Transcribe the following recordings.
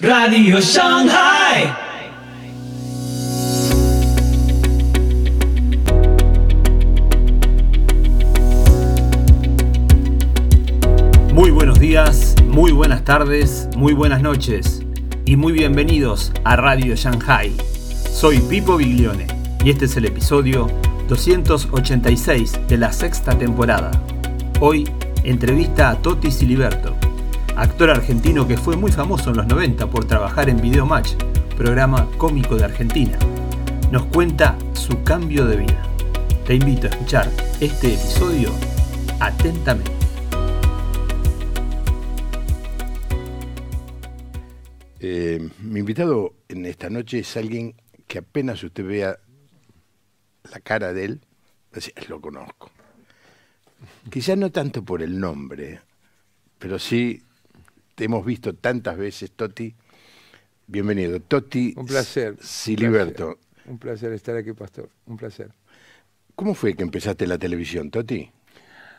Radio Shanghai. Muy buenos días, muy buenas tardes, muy buenas noches y muy bienvenidos a Radio Shanghai. Soy Pipo Biglione y este es el episodio 286 de la sexta temporada. Hoy entrevista a Toti Siliberto, actor argentino que fue muy famoso en los 90 por trabajar en Video Match, programa cómico de Argentina. Nos cuenta su cambio de vida. Te invito a escuchar este episodio atentamente. Eh, mi invitado en esta noche es alguien que apenas usted vea la cara de él, va a decir, lo conozco. Quizás no tanto por el nombre, pero sí te hemos visto tantas veces, Toti. Bienvenido. Toti Un placer. Siliberto. Un placer, Un placer estar aquí, Pastor. Un placer. ¿Cómo fue que empezaste la televisión, Toti?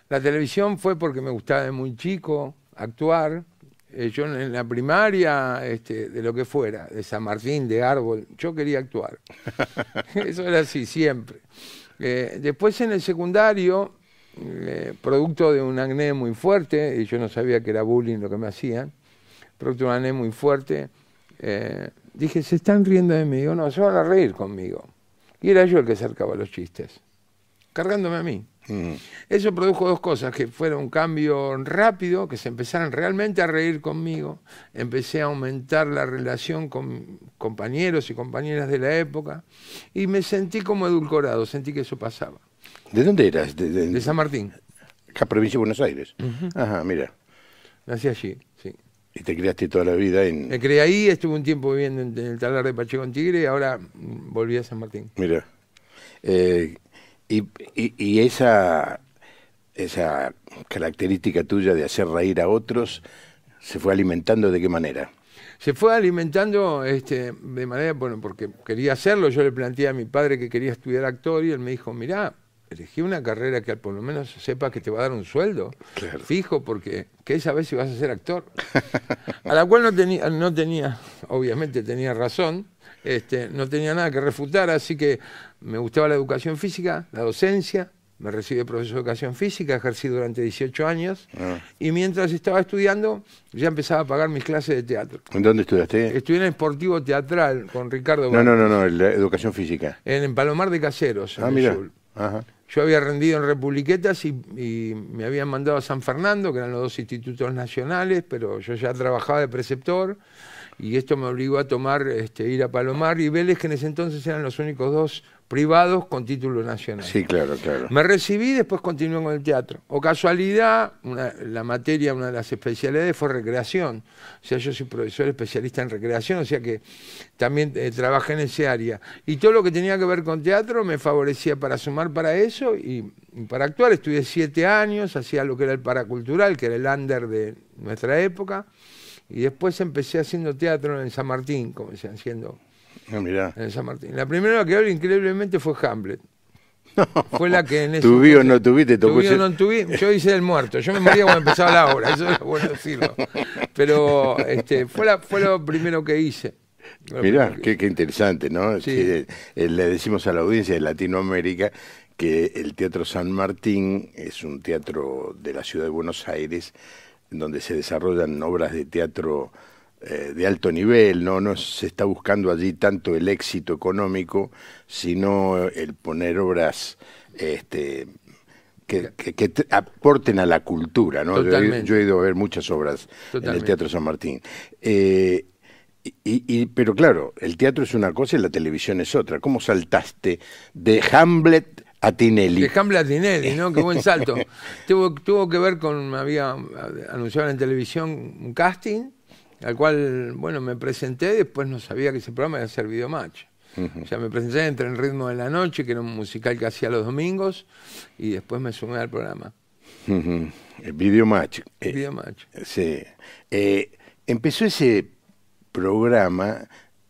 La televisión fue porque me gustaba de muy chico actuar. Eh, yo en la primaria, este, de lo que fuera, de San Martín, de Árbol, yo quería actuar. Eso era así, siempre. Eh, después en el secundario, eh, producto de un acné muy fuerte, y yo no sabía que era bullying lo que me hacían, producto de un acné muy fuerte, eh, dije, se están riendo de mí. Digo, no, se van a reír conmigo. Y era yo el que acercaba los chistes, cargándome a mí. Mm. Eso produjo dos cosas, que fuera un cambio rápido, que se empezaran realmente a reír conmigo, empecé a aumentar la relación con compañeros y compañeras de la época, y me sentí como edulcorado, sentí que eso pasaba. ¿De dónde eras? De, de- De San Martín, acá, provincia de Buenos Aires. Ajá, mira. nací allí, sí. Y te criaste toda la vida en... Me crié ahí, estuve un tiempo viviendo en, en el talar de Pacheco en Tigre y ahora mm, volví a San Martín. Mira. Eh, y, y- y esa, esa característica tuya de hacer reír a otros se fue alimentando de qué manera? Se fue alimentando este, de manera, bueno, porque quería hacerlo, yo le planteé a mi padre que quería estudiar actor y él me dijo, mirá, elegí una carrera que por lo menos sepa que te va a dar un sueldo Claro. fijo, porque qué sabes si vas a ser actor. a la cual no tenía, no tenía, obviamente tenía razón, este, no tenía nada que refutar, así que me gustaba la educación física, la docencia, me recibí de profesor de educación física, ejercí durante 18 años, Ah. y mientras estaba estudiando ya empezaba a pagar mis clases de teatro. ¿En dónde estudiaste? Estudié en el Sportivo Teatral con Ricardo No, no, no, no, la educación física. En, en Palomar de Caseros, en Ah, el mira. sur. Ajá. Yo había rendido en Republiquetas y, me habían mandado a San Fernando, que eran los dos institutos nacionales, pero yo ya trabajaba de preceptor y esto me obligó a tomar, este, ir a Palomar y Vélez, que en ese entonces eran los únicos dos privados con título nacional. Sí, claro, claro. Me recibí y después continué con el teatro. O casualidad, una- la materia, una de las especialidades fue recreación. O sea, yo soy profesor especialista en recreación, o sea que también eh, trabajé en ese área. Y todo lo que tenía que ver con teatro me favorecía para sumar para eso y, y para actuar. Estudié siete años, hacía lo que era el paracultural, que era el under de nuestra época. Y después empecé haciendo teatro en San Martín, comencé haciendo Ah, mirá. en San Martín. La primera que hablé increíblemente fue Hamlet. Fue la que en ese Tuví o no tuví, te tocó Tuví o no tuví, yo hice el muerto. Yo me moría cuando empezaba la obra, eso es bueno decirlo. Pero este, fue, la, fue lo primero que hice. Mirá, qué, qué interesante, ¿no? Sí. Que, eh, le decimos a la audiencia de Latinoamérica que el Teatro San Martín es un teatro de la ciudad de Buenos Aires donde se desarrollan obras de teatro eh, de alto nivel, ¿no? No se está buscando allí tanto el éxito económico, sino el poner obras este, que, que- que te- aporten a la cultura, ¿no? Yo he- Totalmente. yo he ido a ver muchas obras en el. Teatro San Martín. Eh, y, y- pero claro, el teatro es una cosa y la televisión es otra. ¿Cómo saltaste de Hamlet a Tinelli? De Hamlet a Tinelli, ¿no? Qué buen salto. tuvo, tuvo que ver con, había anunciado en televisión un casting, al cual, bueno, me presenté, después no sabía que ese programa iba a ser Videomatch. O sea, me presenté entre el ritmo de la noche, que era un musical que hacía los domingos, y después me sumé al programa. Ujú. El Video Match. Eh, Videomatch. sí. Eh, empezó ese programa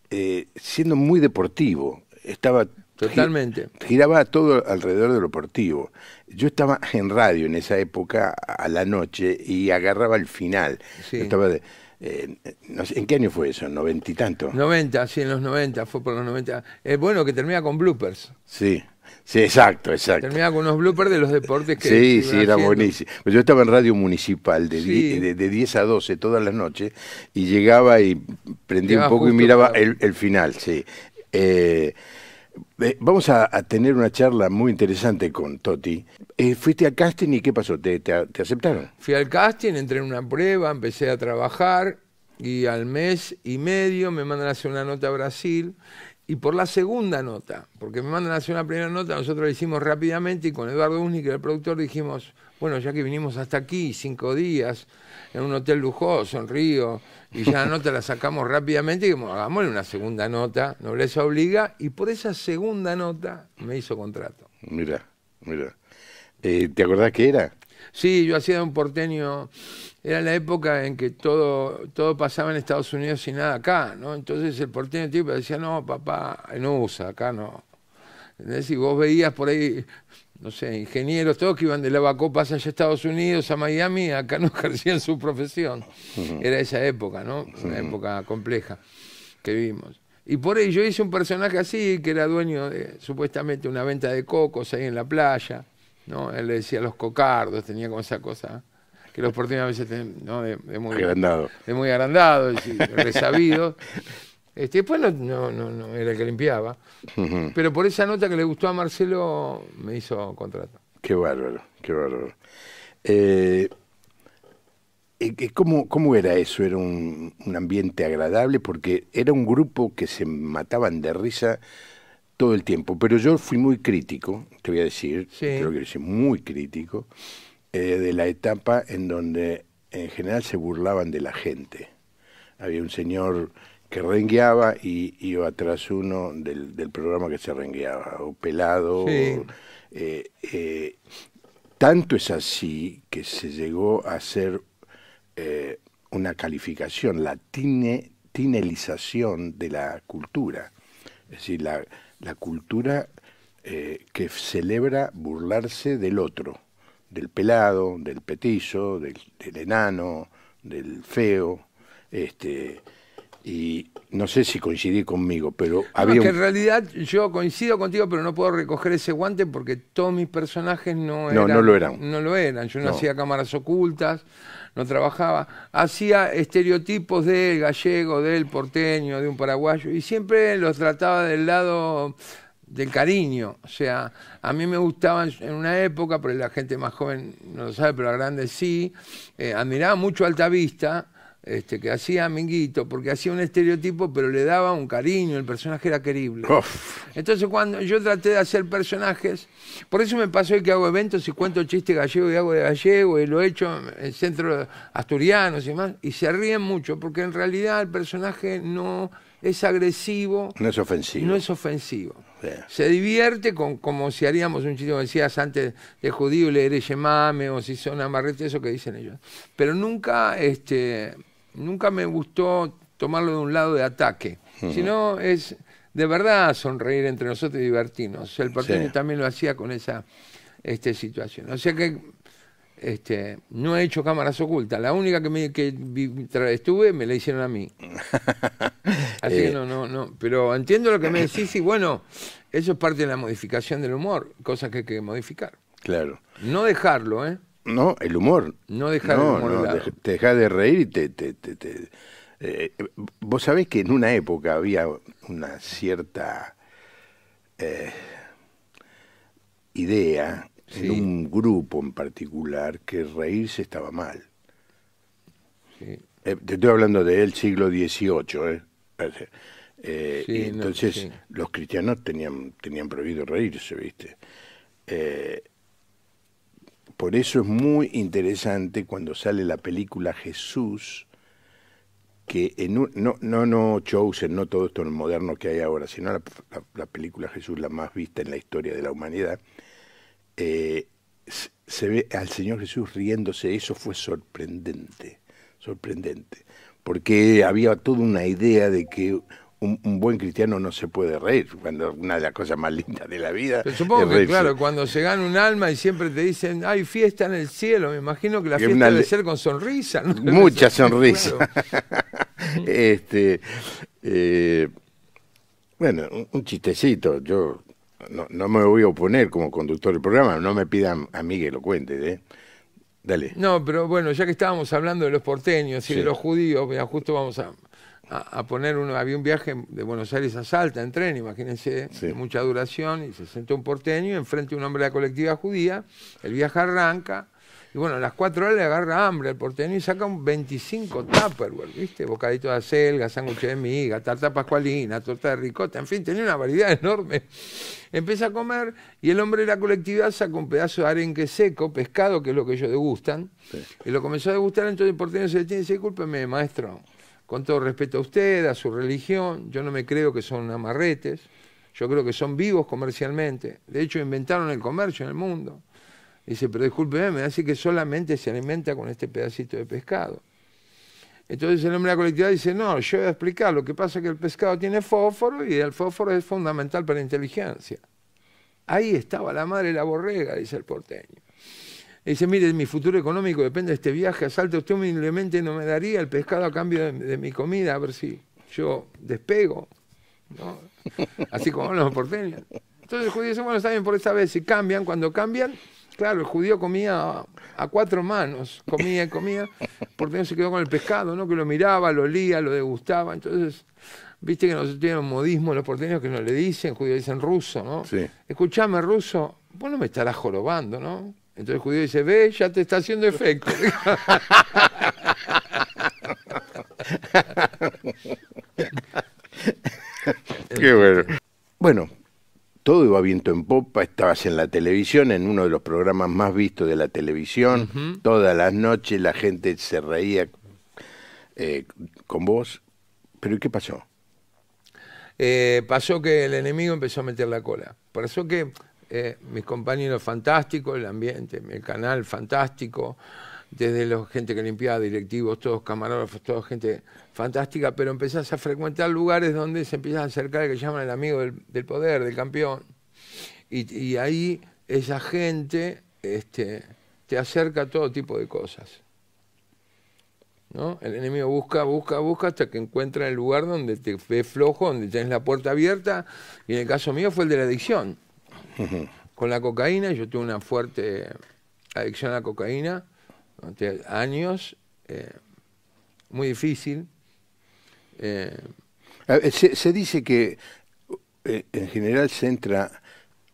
eh, siendo muy deportivo. Estaba Totalmente. giraba todo alrededor de lo deportivo. Yo estaba en radio en esa época a la noche y agarraba el final. Sí. Estaba de, eh, no sé, ¿En qué año fue eso? ¿Noventa y tanto? 90, sí, en los 90, fue por los 90. Es bueno que termina con bloopers. Sí, sí, exacto, exacto. Termina con unos bloopers de los deportes que. Sí, sí, era haciendo. buenísimo. Pues Yo estaba en radio municipal de, Sí. die- de, de 10 a 12 todas las noches y llegaba y prendía un poco y miraba para- el, el final, sí. Eh, eh, vamos a, tener una charla muy interesante con Toti. Eh, ¿Fuiste al casting y qué pasó? ¿Te, te- te aceptaron? Fui al casting, entré en una prueba, empecé a trabajar y al mes y medio me mandan a hacer una nota a Brasil. Y por la segunda nota, porque me mandan a hacer una primera nota, nosotros la hicimos rápidamente y con Eduardo Usni, que era el productor, dijimos, bueno, ya que vinimos hasta aquí, cinco días, en un hotel lujoso en Río, y ya la nota la sacamos rápidamente, y dijimos, hagámosle una segunda nota, nobleza obliga, y por esa segunda nota me hizo contrato. Mira, mira. Eh, ¿Te acordás qué era? Sí, yo hacía de un porteño, era la época en que todo, todo pasaba en Estados Unidos y nada acá, ¿no? Entonces el porteño tipo decía, no, papá, no usa, acá no. ¿Entendés? Y vos veías por ahí, no sé, ingenieros, todos que iban de lavacopas allá a Estados Unidos, a Miami, acá no ejercían su profesión. Era esa época, ¿no? Una época compleja que vimos. Y por ahí yo hice un personaje así, que era dueño de supuestamente una venta de cocos ahí en la playa, ¿no? Él le decía los cocardos, tenía como esa cosa que los porteños a veces tienen, ¿no? De, de muy Agrandado. de muy agrandados y resabidos. Este, después no, no, no, no era el que limpiaba. Pero por esa nota que le gustó a Marcelo, me hizo contrato. Qué bárbaro, qué bárbaro. Eh, eh, ¿cómo, ¿Cómo era eso? ¿Era un, un ambiente agradable? Porque era un grupo que se mataban de risa todo el tiempo. Pero yo fui muy crítico, te voy a decir, Sí. creo que decir muy crítico, eh, de la etapa en donde en general se burlaban de la gente. Había un señor que rengueaba y iba atrás uno del, del programa que se rengueaba, o pelado. Sí. o, eh, eh, tanto es así que se llegó a hacer eh, una calificación, la tine- tinelización de la cultura. Es decir, la, la cultura que celebra burlarse del otro, del pelado, del petizo, del, del enano, del feo. Este, y no sé si coincidí conmigo, pero No, había es que un- en realidad yo coincido contigo, pero no puedo recoger ese guante porque todos mis personajes no No, eran. no lo eran. No lo eran. Yo no, No. hacía cámaras ocultas, no trabajaba. Hacía estereotipos del gallego, del porteño, de un paraguayo, y siempre los trataba del lado del cariño. O sea, a mí me gustaban en una época, pero la gente más joven no lo sabe, pero la grande sí, eh, admiraba mucho a Altavista este, que hacía Minguito, porque hacía un estereotipo, pero le daba un cariño, el personaje era querible. Uf. Entonces cuando yo traté de hacer personajes, por eso me pasó que hago eventos y cuento chistes gallegos y hago de gallego y lo he hecho en centros asturianos y demás, y se ríen mucho, porque en realidad el personaje no es agresivo, no es ofensivo. no es ofensivo. Se divierte con, como si haríamos un chiste, como decías antes, de judío, leer yemame, o si son amarrete, eso que dicen ellos. Pero nunca, este, nunca me gustó tomarlo de un lado de ataque, sino es de verdad sonreír entre nosotros y divertirnos. El porteño Sí. también lo hacía con esa este, situación. O sea que este, no he hecho cámaras ocultas. La única que, me, que vi- estuve me la hicieron a mí. Así que Eh. no, no, no. Pero entiendo lo que me decís y bueno, eso es parte de la modificación del humor, cosas que hay que modificar. Claro. No dejarlo, ¿eh? No, el humor. No dejar no, humor no, de te dejas de reír y te... te- te- te- eh, vos sabés que en una época había una cierta eh, idea Sí. en un grupo en particular que reírse estaba mal. Sí. Eh, te estoy hablando del siglo XVIII, ¿eh? Sí, y entonces los cristianos tenían, tenían prohibido reírse, ¿viste? Eh, por eso es muy interesante cuando sale la película Jesús, que en un- no, no, no Chosen, no todo esto moderno que hay ahora, sino la, la- la película Jesús, la más vista en la historia de la humanidad, eh, se ve al Señor Jesús riéndose, eso fue sorprendente, sorprendente, porque había toda una idea de que un, un buen cristiano no se puede reír, cuando una de las cosas más lindas de la vida. Pero supongo es que, claro, cuando se gana un alma y siempre te dicen, hay fiesta en el cielo, me imagino que la Que fiesta debe ser con sonrisa. ¿no? Mucha sonrisa. Claro. este, eh, bueno, un, un chistecito. Yo no, no me voy a oponer como conductor del programa. No me pidan a mí que lo cuente. ¿eh? Dale. No, pero bueno, ya que estábamos hablando de los porteños y Sí. de los judíos, mira, justo vamos a, a- a poner uno, había un viaje de Buenos Aires a Salta en tren, imagínense, Sí. de mucha duración, y se sentó un porteño y enfrente un hombre de la colectiva judía, el viaje arranca, y bueno, a las cuatro horas le agarra hambre al porteño y saca un 25 Tupperware, ¿viste? Bocadito de acelga, sándwich de miga, tarta pascualina, torta de ricota, en fin, tenía una variedad enorme. Empieza a comer y el hombre de la colectividad saca un pedazo de arenque seco, pescado, que es lo que ellos degustan, y lo comenzó a degustar, entonces el porteño se detiene y dice, discúlpeme, maestro, con todo respeto a usted, a su religión, yo no me creo que son amarretes, yo creo que son vivos comercialmente, de hecho inventaron el comercio en el mundo. Dice, pero discúlpeme, me hace que solamente se alimenta con este pedacito de pescado. Entonces el hombre de la colectividad dice, no, yo voy a explicar, lo que pasa es que el pescado tiene fósforo y el fósforo es fundamental para la inteligencia. Ahí estaba la madre de la borrega, dice el porteño. Y dice, mire, mi futuro económico depende de este viaje a Salta, usted humildemente no me daría el pescado a cambio de, de mi comida, a ver si yo despego. ¿no? Así como los porteños. Entonces el judío dice, bueno, está bien por esta vez, si cambian, cuando cambian, claro, el judío comía a, cuatro manos, comía y comía, el porteño se quedó con el pescado, ¿no? Que lo miraba, lo olía, lo degustaba, entonces... Viste que nosotros tenemos un modismo los porteños que no le dicen, judíos dicen ruso, ¿no? Sí. Escuchame, ruso, vos no me estarás jorobando, ¿no? Entonces el judío dice, ve, ya te está haciendo efecto. Qué bueno. Bueno, todo iba viento en popa. Estabas en la televisión, en uno de los programas más vistos de la televisión. Todas las noches la gente se reía eh, con vos. Pero ¿y qué pasó? Eh, pasó que el enemigo empezó a meter la cola. Pasó que eh, mis compañeros fantásticos, el ambiente, el canal fantástico, desde la gente que limpiaba, directivos, todos camarógrafos, toda gente fantástica, pero empezás a frecuentar lugares donde se empiezan a acercar el que llaman el amigo del, poder, del campeón. Y, y ahí esa gente este, te acerca a todo tipo de cosas. ¿no? El enemigo busca, busca, busca hasta que encuentra el lugar donde te ve flojo, donde tenés la puerta abierta. Y en el caso mío fue el de la adicción. Con la cocaína, yo tuve una fuerte adicción a la cocaína durante años, eh, muy difícil. Eh, ver, Se, se dice que eh, en general se entra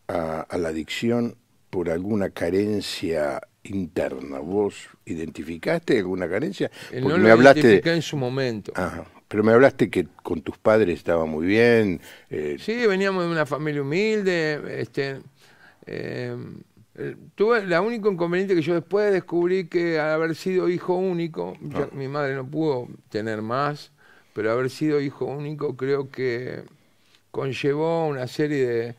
a, a la adicción por alguna carencia interna. ¿Vos identificaste alguna carencia? eh, Porque no me lo hablaste. identifiqué en su momento. Ajá. Pero me hablaste que con tus padres estaba muy bien. eh, Sí, veníamos de una familia humilde. Este, eh, tuve la único inconveniente que yo después descubrí que al haber sido hijo único, ya mi madre no pudo tener más, pero haber sido hijo único creo que conllevó una serie de,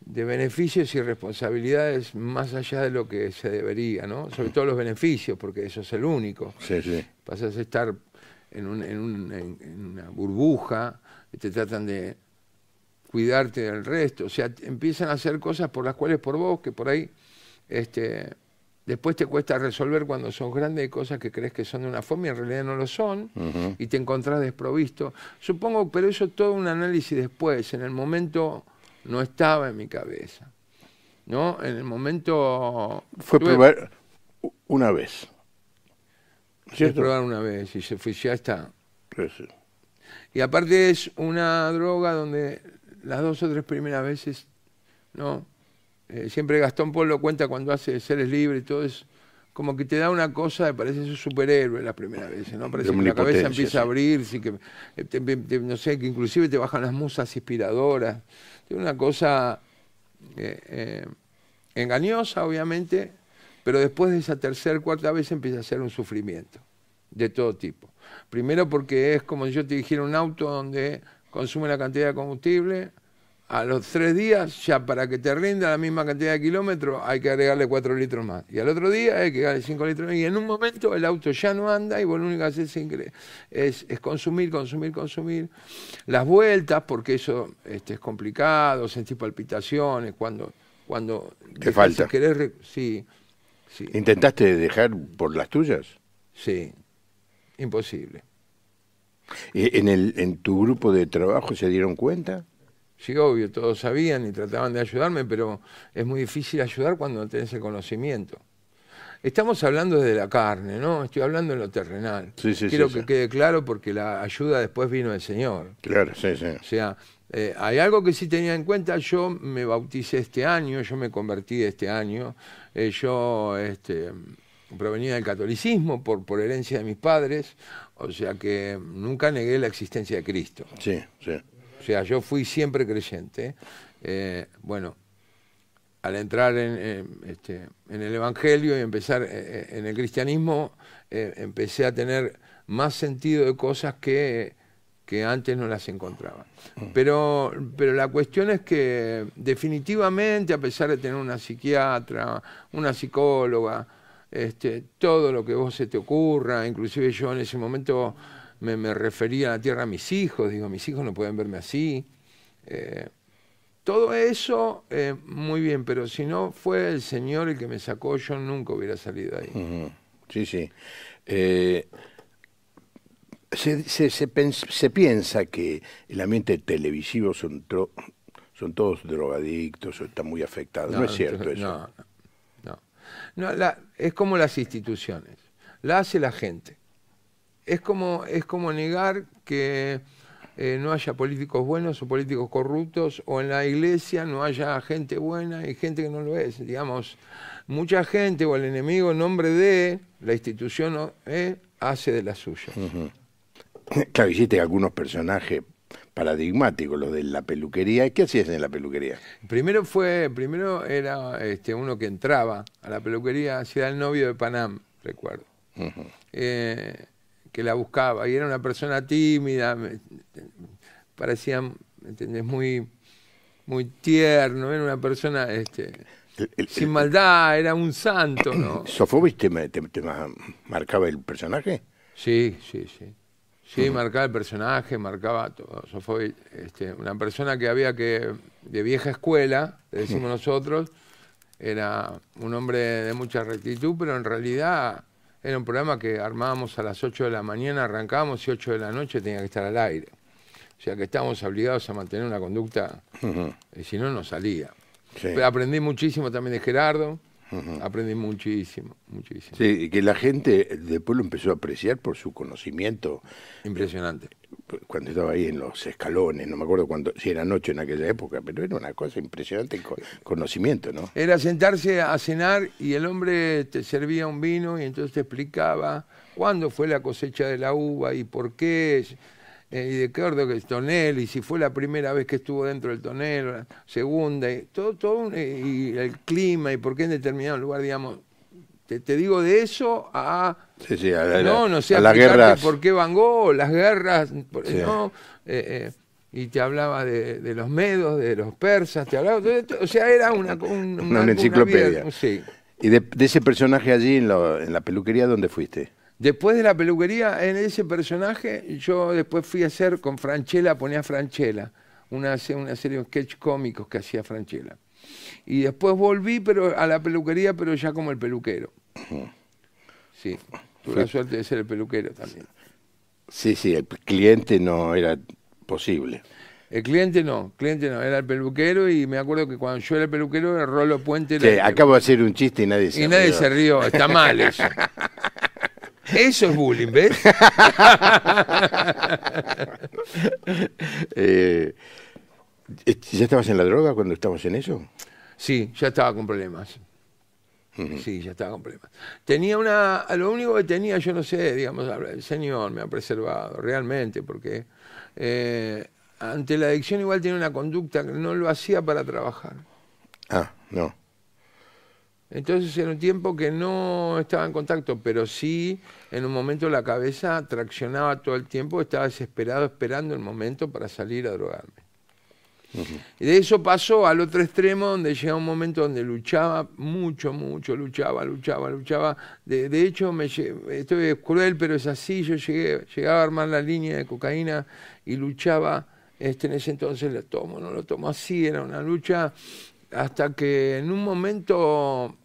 de beneficios y responsabilidades más allá de lo que se debería, ¿no? Sobre todo los beneficios, porque eso es el único sí, sí. pasas a estar en, un- en un- en- en una burbuja, te tratan de cuidarte del resto, o sea, empiezan a hacer cosas por las cuales por vos, que por ahí este, después te cuesta resolver cuando son grandes cosas que crees que son de una forma y en realidad no lo son, y te encontrás desprovisto. Supongo, pero eso todo un análisis después, en el momento no estaba en mi cabeza. ¿No? En el momento Fue tuve- probar una vez. Es ¿Cierto? probar una vez y se fue, ya está. Y aparte es una droga donde las dos o tres primeras veces, ¿no? Eh, siempre Gastón Paul lo cuenta cuando hace Seres Libres y todo es como que te da una cosa, parece un superhéroe las primeras veces, ¿no? Parece que la cabeza empieza a abrirse, que, eh, te- te- no sé, que inclusive te bajan las musas inspiradoras. Es una cosa eh, eh, engañosa, obviamente, pero después de esa tercera, cuarta vez empieza a ser un sufrimiento de todo tipo. Primero porque es como si yo te dijera un auto donde consume la cantidad de combustible, a los tres días, ya para que te rinda la misma cantidad de kilómetros, hay que agregarle cuatro litros más. Y al otro día hay que agregarle cinco litros más. Y en un momento el auto ya no anda y vos lo único que haces es, es, consumir, consumir, consumir. Las vueltas, porque eso este, es complicado, sentís palpitaciones, cuando... cuando ¿Te falta? Querer, sí, sí. ¿Intentaste dejar por las tuyas? Sí, imposible. ¿En, el, ¿En tu grupo de trabajo se dieron cuenta? Sí, obvio, todos sabían y trataban de ayudarme, pero es muy difícil ayudar cuando no tenés el conocimiento. Estamos hablando de la carne, ¿no? Estoy hablando en lo terrenal. Sí, sí, Quiero sí, que quede claro porque la ayuda después vino del Señor. Claro, sí, sí. O sea, eh, hay algo que sí tenía en cuenta, yo me bauticé este año, yo me convertí este año, eh, yo este, provenía del catolicismo por, por herencia de mis padres, o sea que nunca negué la existencia de Cristo. Sí, sí. O sea, yo fui siempre creyente. Eh, bueno, al entrar en, eh, este, en, el Evangelio y empezar eh, en el cristianismo, empecé a tener más sentido de cosas que, que antes no las encontraba. Pero, pero la cuestión es que definitivamente, a pesar de tener una psiquiatra, una psicóloga, este, todo lo que vos se te ocurra, inclusive yo en ese momento me, me, refería a la tierra a mis hijos, digo, mis hijos no pueden verme así. Eh, todo eso, eh, muy bien, pero si no fue el Señor el que me sacó, yo nunca hubiera salido ahí. Uh -huh. Sí, sí. Eh, se, se, se, se, piensa que el ambiente televisivo son, son todos drogadictos o están muy afectados. No, no es cierto eso. No, no. no la, es como las instituciones. La hace la gente es como, es como negar que eh, no haya políticos buenos o políticos corruptos, o en la iglesia no haya gente buena y gente que no lo es. Digamos, mucha gente o el enemigo en nombre de la institución eh, hace de la suya. Uh -huh. Claro, hiciste algunos personajes paradigmáticos, los de la peluquería. ¿Qué hacías en la peluquería? Primero fue, primero era este, uno que entraba a la peluquería, hacía el novio de Panam, recuerdo. Uh -huh. eh, que la buscaba y era una persona tímida, me, parecía, ¿me entendés? Muy, muy tierno, era una persona este, El- el- sin maldad, era un santo, ¿no? ¿Sofobis te, te- te marcaba el personaje? Sí, sí, sí. Sí, marcaba el personaje, marcaba todo. Yo fui este, una persona que había que, de vieja escuela, le decimos nosotros, era un hombre de mucha rectitud, pero en realidad era un programa que armábamos a las 8 de la mañana, arrancábamos y 8 de la noche tenía que estar al aire. O sea que estábamos obligados a mantener una conducta, y si no, no salía. Sí. Pero aprendí muchísimo también de Gerardo, aprendí muchísimo, muchísimo. Sí, y que la gente después lo empezó a apreciar por su conocimiento Impresionante. cuando estaba ahí en los escalones, no me acuerdo cuándo, si era noche en aquella época, pero era una cosa impresionante, co- conocimiento, ¿no? Era sentarse a cenar y el hombre te servía un vino y entonces te explicaba cuándo fue la cosecha de la uva y por qué, eh, y de qué orden que es tonel, y si fue la primera vez que estuvo dentro del tonel, segunda, y todo, todo un- eh, y el clima y por qué en determinado lugar, digamos. Te, te digo de eso a Sí, sí, a la, no, no sé, a la explicarte guerra. por qué Van Gogh, las guerras, por- Sí. no, eh, eh, y te hablaba de, de los medos, de los persas, te hablaba, de o sea, era una, un- Una enciclopedia. vida, sí. Y de, de ese personaje allí en, lo- en la peluquería, ¿dónde fuiste? Después de la peluquería, en ese personaje, yo después fui a hacer con Franchella, ponía Franchella, una, una serie de sketch cómicos que hacía Franchella. Y después volví pero a la peluquería, pero ya como el peluquero. Sí, tuve la suerte de ser el peluquero también. Sí, sí, el cliente no era posible. El cliente no, cliente no, era el peluquero y me acuerdo que cuando yo era el peluquero, el Rolo Puente Sí, era- acabo de hacer un chiste y nadie se y nadie rió. se rió, está mal eso. Eso es bullying, ¿ves? Eh, ¿Ya estabas en la droga cuando estabas en eso? Sí, ya estaba con problemas. Sí, ya estaba con problemas. Tenía una, lo único que tenía, yo no sé, digamos, el Señor me ha preservado realmente, porque eh, ante la adicción igual tenía una conducta que no lo hacía para trabajar. Ah, no. Entonces era un tiempo que no estaba en contacto, pero sí en un momento la cabeza traccionaba todo el tiempo, estaba desesperado esperando el momento para salir a drogarme. Y de eso pasó al otro extremo, donde llega un momento donde luchaba mucho, mucho, luchaba, luchaba, luchaba. De, de hecho, me, lle- estoy cruel, pero es así. Yo llegué, llegaba a armar la línea de cocaína y luchaba. Este, en ese entonces lo tomo, no lo tomo así, era una lucha hasta que en un momento,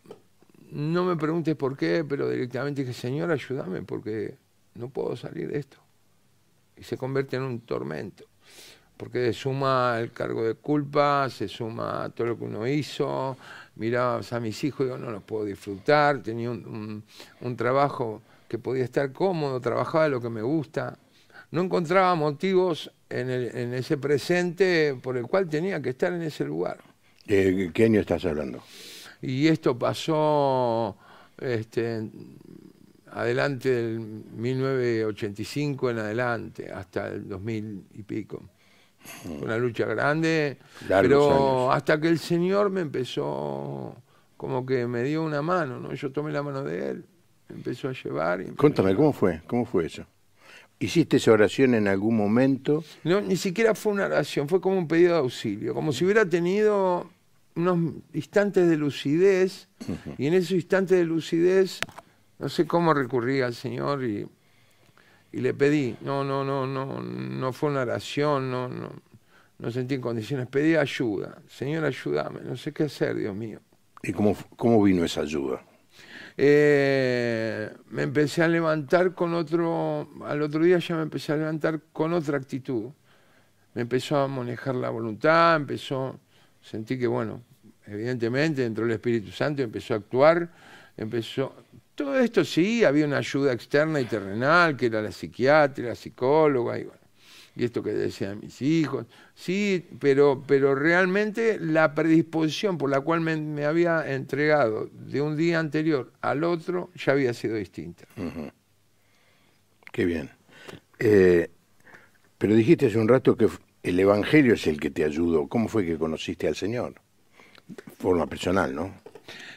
no me preguntes por qué, pero directamente dije, Señor, ayúdame porque no puedo salir de esto. Y se convierte en un tormento porque se suma el cargo de culpa, se suma todo lo que uno hizo, miraba a mis hijos digo, no los puedo disfrutar, tenía un, trabajo que podía estar cómodo, trabajaba lo que me gusta, no encontraba motivos en ese presente por el cual tenía que estar en ese lugar. Eh, ¿Qué año estás hablando? Y esto pasó este, adelante del 1985 en adelante, hasta el 2000 y pico. Fue Una lucha grande, Largos pero años. hasta que el Señor me empezó, como que me dio una mano, ¿no? Yo tomé la mano de Él, me empezó a llevar. y Contame, ¿cómo fue? ¿Cómo fue eso? ¿Hiciste esa oración en algún momento? No, ni siquiera fue una oración, fue como un pedido de auxilio, como si hubiera tenido unos instantes de lucidez, y en esos instantes de lucidez, no sé cómo recurrí al Señor y, y le pedí. No, no, no, no, no fue una oración, no, no, no sentí en condiciones, pedí ayuda. Señor, ayúdame, no sé qué hacer, Dios mío. ¿Y cómo, cómo vino esa ayuda? Eh, me empecé a levantar con otro, al otro día ya me empecé a levantar con otra actitud. Me empezó a manejar la voluntad, empezó, sentí que bueno, evidentemente entró el Espíritu Santo, empezó a actuar, empezó, todo esto sí, había una ayuda externa y terrenal, que era la psiquiatra, la psicóloga, y bueno, y esto que decían mis hijos, sí, pero, pero realmente la predisposición por la cual me, había entregado de un día anterior al otro ya había sido distinta. Qué bien. Eh, pero dijiste hace un rato que el Evangelio es el que te ayudó. ¿Cómo fue que conociste al Señor? Forma personal, ¿no?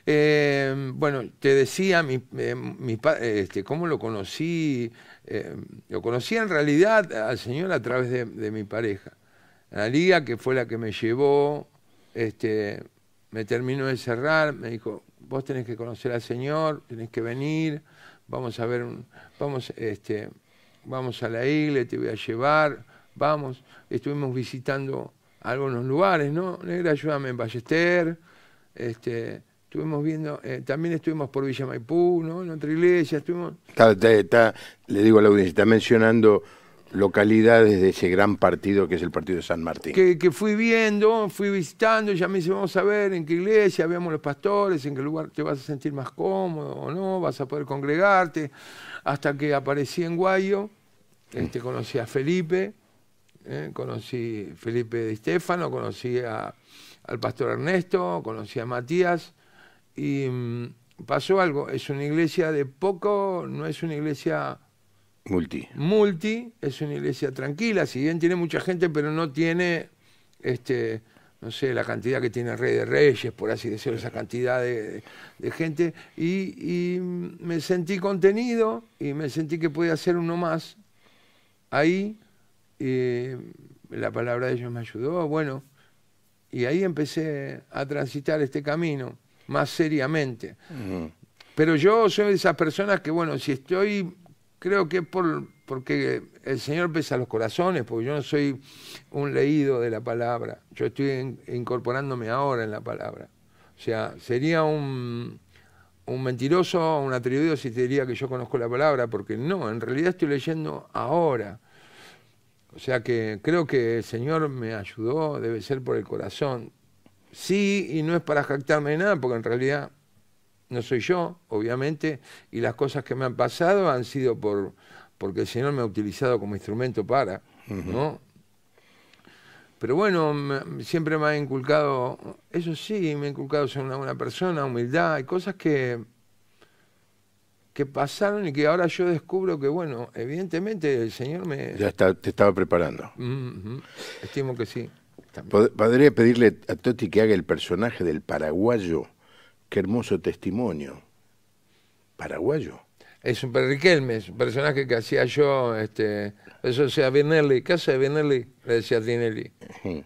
Eh, bueno, te decía, mi, eh, mi este, cómo lo conocí. Eh, lo conocí en realidad al Señor a través de, mi pareja. Analia, que fue la que me llevó, este, me terminó de cerrar, me dijo, vos tenés que conocer al Señor, tenés que venir, vamos a ver, un- vamos, este, vamos a la iglesia, te voy a llevar, vamos. Estuvimos visitando algunos lugares, ¿no? Negra, ayúdame en Ballester, este, estuvimos viendo, eh, también estuvimos por Villa Maipú, ¿no? En otra iglesia, estuvimos... Está, está- está- le digo a la audiencia, está mencionando localidades de ese gran partido que es el partido de San Martín. que, que fui viendo, fui visitando, y ya me dice, vamos a ver en qué iglesia, veamos los pastores, en qué lugar te vas a sentir más cómodo o no, vas a poder congregarte, hasta que aparecí en Guayo, este, conocí a Felipe, eh, conocí Felipe de Estefano, conocí a- al pastor Ernesto, conocí a Matías, y mm, pasó algo, es una iglesia de poco, no es una iglesia Multi. multi es una iglesia tranquila, si bien tiene mucha gente, pero no tiene, este, no sé, la cantidad que tiene Rey de Reyes, por así decirlo, esa cantidad de, de gente. Y, y me sentí contenido y me sentí que podía ser uno más ahí. Y la palabra de ellos me ayudó, bueno, y ahí empecé a transitar este camino más seriamente. Pero yo soy de esas personas que, bueno, si estoy, creo que es por, porque el Señor pesa los corazones, porque yo no soy un leído de la palabra, yo estoy in- incorporándome ahora en la palabra. O sea, sería un, un mentiroso, un atrevido si te diría que yo conozco la palabra, porque no, en realidad estoy leyendo ahora. O sea que creo que el Señor me ayudó, debe ser por el corazón. Sí, y no es para jactarme de nada, porque en realidad no soy yo, obviamente, y las cosas que me han pasado han sido por porque el Señor me ha utilizado como instrumento para, ¿no? Pero bueno, me- siempre me ha inculcado, eso sí, me ha inculcado ser una buena persona, humildad, hay cosas que, que pasaron y que ahora yo descubro que, bueno, evidentemente el Señor me... Ya está, te estaba preparando. Mm, ujú. Estimo que sí. también. Podría pedirle a Toti que haga el personaje del paraguayo. Qué hermoso testimonio. Paraguayo. es un Riquelme, es un personaje que hacía yo, este, eso sea Vinelli, ¿qué hace Vinelli? Le decía Tinelli.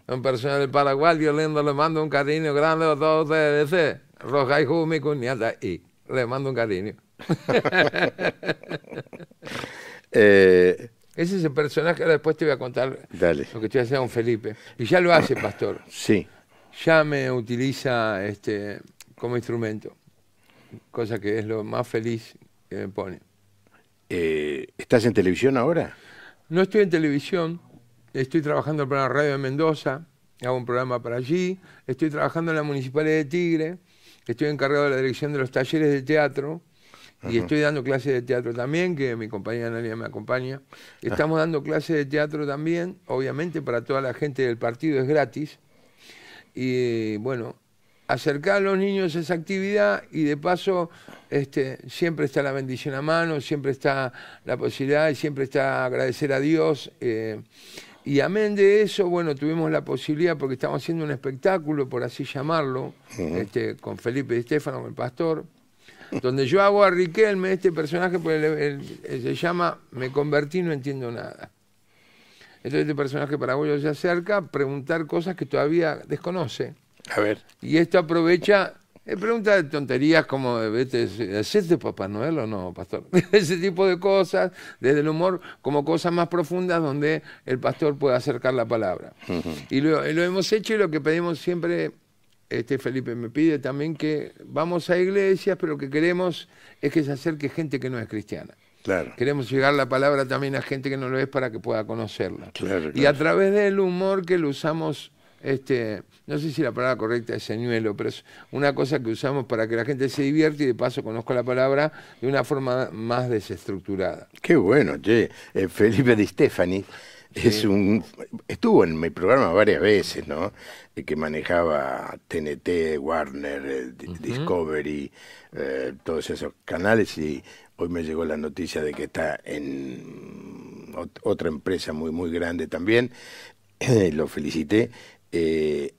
Un personaje del Paraguay, yo lindo, le mando un cariño grande a todos ustedes, roja y mi cuñada, y le mando un cariño. Eh, Ese es el personaje, ahora después te voy a contar Dale. lo que estoy haciendo con Felipe. Y ya lo hace, pastor. sí. Ya me utiliza este como instrumento, cosa que es lo más feliz que me pone. Eh, ¿Estás en televisión ahora? No estoy en televisión, estoy trabajando para la radio de Mendoza, hago un programa para allí, estoy trabajando en la Municipalidad de Tigre, estoy encargado de la dirección de los talleres de teatro y estoy dando clases de teatro también, que mi compañera Analia me acompaña. Estamos dando clases de teatro también, obviamente para toda la gente del partido es gratis. Y bueno, acercar a los niños a esa actividad y de paso este, siempre está la bendición a mano, siempre está la posibilidad y siempre está agradecer a Dios. eh, y amén de eso, bueno, tuvimos la posibilidad, porque estamos haciendo un espectáculo, por así llamarlo, este, con Felipe Di Stefano, con el pastor, donde yo hago a Riquelme, este personaje, pues, se llama Me convertí, no entiendo nada. Entonces este personaje paraguayo se acerca a preguntar cosas que todavía desconoce. A ver. Y esto aprovecha, eh, pregunta de tonterías como, ¿es Papá Noel o no, pastor? Ese tipo de cosas, desde el humor, como cosas más profundas donde el pastor puede acercar la palabra. Y lo, lo hemos hecho y lo que pedimos siempre, este Felipe me pide también que vamos a iglesias, pero lo que queremos es que se acerque gente que no es cristiana. Claro. Queremos llegar la palabra también a gente que no lo es para que pueda conocerla. Claro, Y a través del humor que lo usamos, este, no sé si la palabra correcta es señuelo, pero es una cosa que usamos para que la gente se divierta y de paso conozca la palabra de una forma más desestructurada. Qué bueno, che. Eh, Felipe Di Stefani es un estuvo en mi programa varias veces, ¿no? Eh, que manejaba TNT, Warner, eh, Di- Discovery, eh, todos esos canales y hoy me llegó la noticia de que está en ot- otra empresa muy muy grande también. Lo felicité. Eh,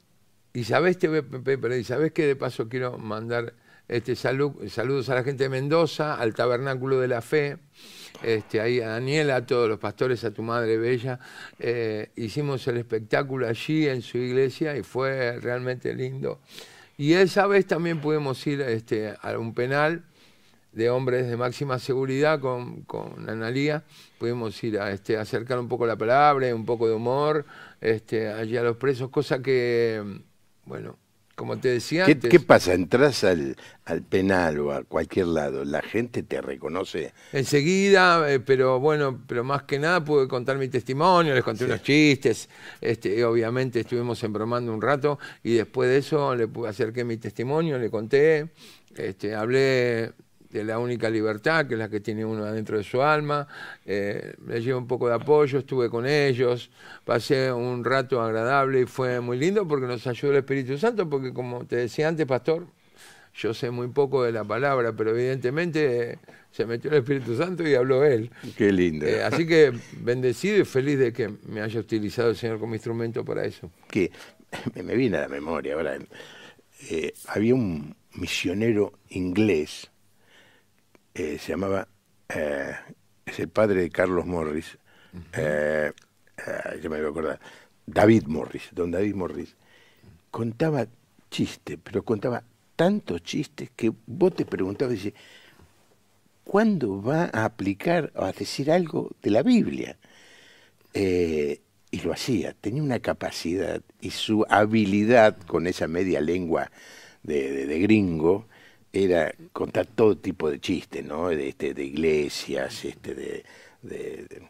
Y sabés, te voy sabés que de paso quiero mandar este salu- saludos a la gente de Mendoza, al Tabernáculo de la Fe, este, ahí a Daniela, a todos los pastores, a tu madre bella. Eh, hicimos el espectáculo allí en su iglesia y fue realmente lindo. Y esa vez también pudimos ir este, a un penal de hombres de máxima seguridad con, con Analía. Pudimos ir a este, acercar un poco la palabra, un poco de humor este, allí a los presos, cosa que, bueno, como te decía ¿qué, antes, qué pasa? Entras al, al penal o a cualquier lado, la gente te reconoce. enseguida, eh, pero bueno, pero más que nada pude contar mi testimonio, les conté unos chistes, este, obviamente estuvimos embromando un rato y después de eso le acerqué mi testimonio, le conté, este, hablé de la única libertad, que es la que tiene uno adentro de su alma, eh, les llevo un poco de apoyo, estuve con ellos, pasé un rato agradable y fue muy lindo porque nos ayudó el Espíritu Santo, porque como te decía antes, pastor, yo sé muy poco de la palabra, pero evidentemente eh, se metió el Espíritu Santo y habló él. Qué lindo. Eh, así que bendecido y feliz de que me haya utilizado el Señor como instrumento para eso. que me- viene a la memoria ahora. eh, había un misionero inglés, eh, se llamaba, eh, es el padre de Carlos Morris, eh, ya me voy a acordar, David Morris, don David Morris, contaba chistes, pero contaba tantos chistes que vos te preguntabas, dice, ¿cuándo va a aplicar o a decir algo de la Biblia? Eh, y lo hacía, tenía una capacidad y su habilidad con esa media lengua de, de- de gringo era contar todo tipo de chistes, ¿no? De, este, de iglesias, este, de, de- de-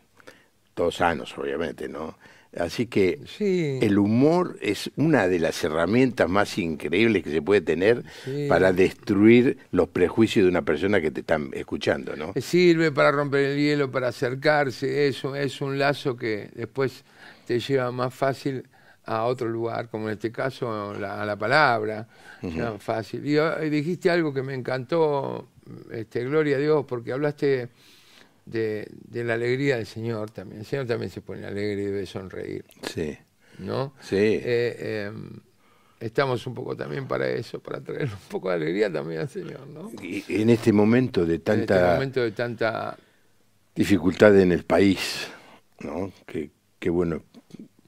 todos sanos, obviamente, ¿no? Así que Sí. el humor es una de las herramientas más increíbles que se puede tener Sí. para destruir los prejuicios de una persona que te están escuchando, ¿no? Sirve para romper el hielo, para acercarse, eso es un lazo que después te lleva más fácil a otro lugar, como en este caso la- a la palabra, fácil. Y, ah, y dijiste algo que me encantó, este, gloria a Dios, porque hablaste de, de la alegría del Señor también. El Señor también se pone alegre y debe sonreír, Sí, ¿no? sí. Eh, eh, estamos un poco también para eso, para traer un poco de alegría también al Señor, ¿no? Y en este momento de En este tanta momento de tanta... dificultad en el país, ¿no? Que, qué bueno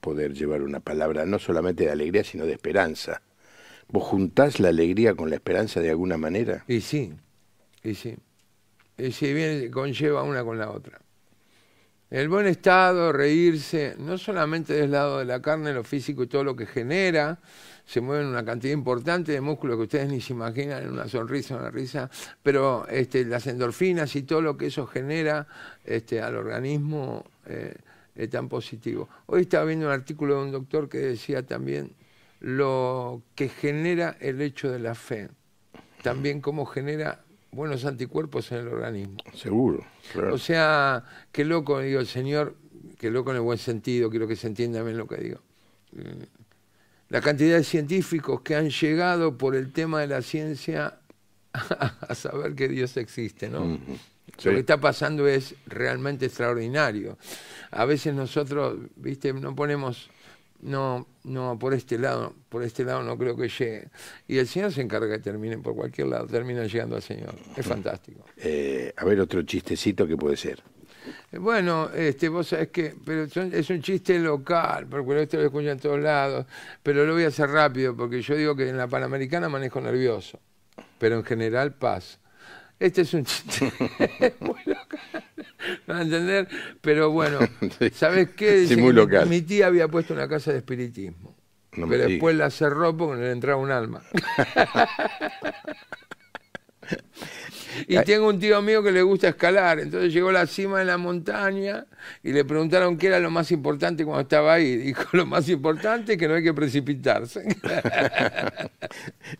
poder llevar una palabra no solamente de alegría, sino de esperanza. ¿Vos juntás la alegría con la esperanza de alguna manera? Y sí, y sí. Y sí, bien, conlleva una con la otra. El buen estado, reírse, no solamente del lado de la carne, lo físico y todo lo que genera, se mueven una cantidad importante de músculos que ustedes ni se imaginan en una sonrisa, una risa, pero este, las endorfinas y todo lo que eso genera este, al organismo eh, es tan positivo. Hoy estaba viendo un artículo de un doctor que decía también lo que genera el hecho de la fe, también cómo genera buenos anticuerpos en el organismo. Seguro, claro. O sea, qué loco, digo, el Señor, qué loco en el buen sentido, quiero que se entienda bien lo que digo. La cantidad de científicos que han llegado por el tema de la ciencia a saber que Dios existe, ¿no? Sí. Lo que está pasando es realmente extraordinario. A veces nosotros, viste, no ponemos, no, no, por este lado, por este lado no creo que llegue. Y el Señor se encarga que termine por cualquier lado, termina llegando al Señor. Es fantástico. Eh, a ver, otro chistecito que puede ser. Eh, Bueno, este, vos sabés que, pero son- es un chiste local, porque esto lo escuchan en todos lados, pero lo voy a hacer rápido, porque yo digo que en la Panamericana manejo nervioso, pero en general paz. Este es un chiste muy local, no a entender, pero bueno, Sí. ¿sabés qué? Sí, muy local. Mi, tía había puesto una casa de espiritismo, No pero después la cerró porque le entraba un alma. Y tengo un tío mío que le gusta escalar, entonces llegó a la cima de la montaña y le preguntaron qué era lo más importante cuando estaba ahí. Dijo, lo más importante es que no hay que precipitarse.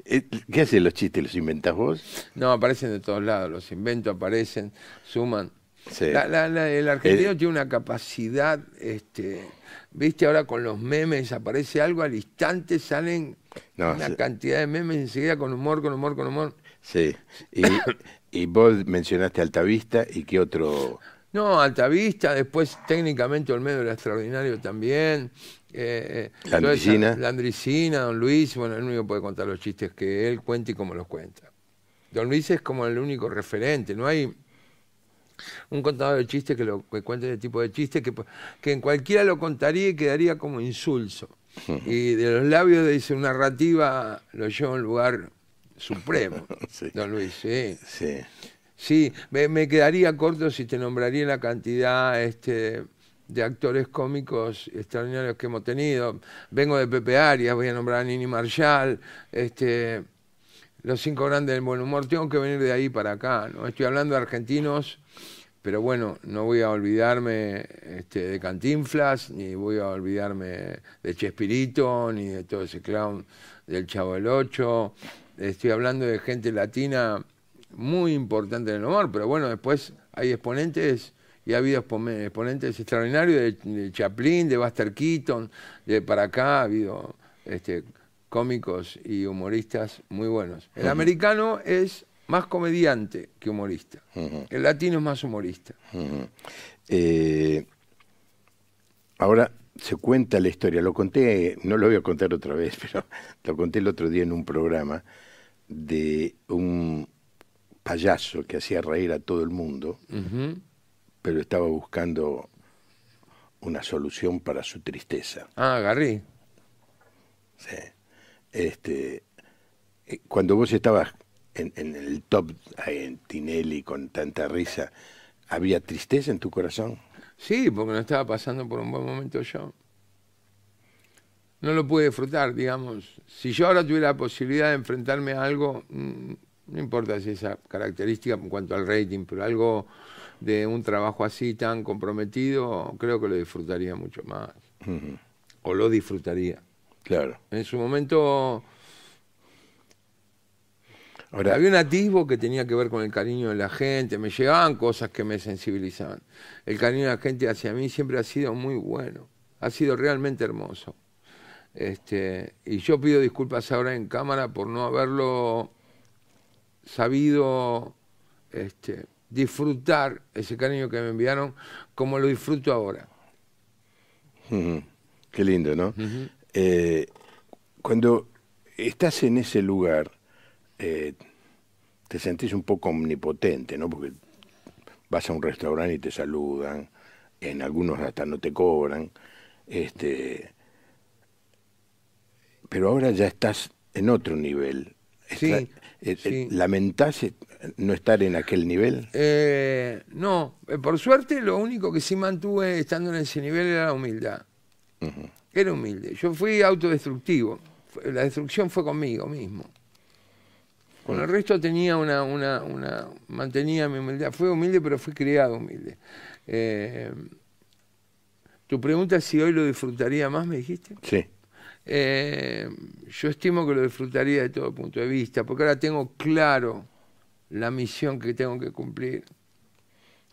Eh, ¿Qué hacen los chistes? ¿Los inventás vos? No, aparecen de todos lados, los inventos aparecen, suman. Sí. La- la- la- el argentino Eh, tiene una capacidad, este, viste, ahora con los memes aparece algo, al instante salen No, una sí. cantidad de memes enseguida con humor, con humor, con humor. Sí. Y, y vos mencionaste Altavista y qué otro... No, Altavista, después técnicamente Olmedo era extraordinario también. Eh, eh, La toda esa- Andricina. La Andricina, Don Luis, bueno, el único que puede contar los chistes que él cuenta y cómo los cuenta. Don Luis es como el único referente, no hay un contador de chistes que, lo, que cuente ese tipo de chistes que, que en cualquiera lo contaría y quedaría como insulso. Y de los labios de su narrativa lo lleva a un lugar supremo, Sí. Don Luis, sí. Sí. Sí, me, me quedaría corto si te nombraría la cantidad este, de actores cómicos extraordinarios que hemos tenido. Vengo de Pepe Arias, voy a nombrar a Nini Marshall, este, los cinco grandes del buen humor. Tengo que venir de ahí para acá. ¿no? Estoy hablando de argentinos, pero bueno, no voy a olvidarme este, de Cantinflas, ni voy a olvidarme de Chespirito, ni de todo ese clown del Chavo del Ocho. Estoy hablando de gente latina muy importante en el humor, pero bueno, después hay exponentes y ha habido expone- exponentes extraordinarios de, de Chaplin, de Buster Keaton, de para acá ha habido este, cómicos y humoristas muy buenos. El americano es más comediante que humorista. El latino es más humorista. Eh, ahora se cuenta la historia, lo conté, no lo voy a contar otra vez, pero lo conté el otro día en un programa de un payaso que hacía reír a todo el mundo, pero estaba buscando una solución para su tristeza. Ah, Garrí. Sí. Este, eh, cuando vos estabas en, en el top en Tinelli con tanta risa, ¿había tristeza en tu corazón? Sí, porque no estaba pasando por un buen momento yo. No lo pude disfrutar, digamos. Si yo ahora tuviera la posibilidad de enfrentarme a algo, mm, no importa si esa característica en cuanto al rating, pero algo de un trabajo así tan comprometido, creo que lo disfrutaría mucho más. O lo disfrutaría. Claro. En su momento Ahora, Había un atisbo que tenía que ver con el cariño de la gente, me llegaban cosas que me sensibilizaban. El cariño de la gente hacia mí siempre ha sido muy bueno, ha sido realmente hermoso. Este, y yo pido disculpas ahora en cámara por no haberlo sabido este, disfrutar ese cariño que me enviaron como lo disfruto ahora. Qué lindo, ¿no? Eh, cuando estás en ese lugar, eh, te sentís un poco omnipotente, ¿no? Porque vas a un restaurante y te saludan, en algunos hasta no te cobran, este, pero ahora ya estás en otro nivel. Sí, Está- eh, sí. eh, ¿Lamentás eh, no estar en aquel nivel? Eh, no, eh, por suerte lo único que sí mantuve estando en ese nivel era la humildad. Era humilde. Yo fui autodestructivo. La destrucción fue conmigo mismo. Con el resto tenía una, una, una, mantenía mi humildad. Fui humilde, pero fui criado humilde. Eh, tu pregunta es si hoy lo disfrutaría más, me dijiste. Sí. Eh, yo estimo que lo disfrutaría de todo punto de vista, porque ahora tengo claro la misión que tengo que cumplir.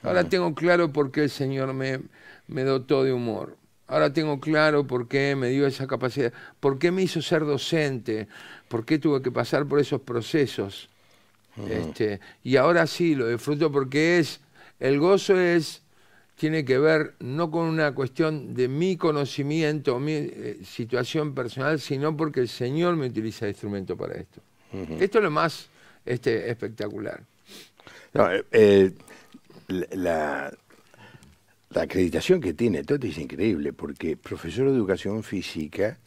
Ahora tengo claro por qué el Señor me, me dotó de humor. Ahora tengo claro por qué me dio esa capacidad, por qué me hizo ser docente, por qué tuve que pasar por esos procesos. este, y ahora sí lo disfruto porque es, el gozo es, tiene que ver no con una cuestión de mi conocimiento mi eh, situación personal, sino porque el Señor me utiliza de instrumento para esto. Esto es lo más este, espectacular. No, eh, eh, la, la acreditación que tiene Toti es increíble, porque profesor de educación física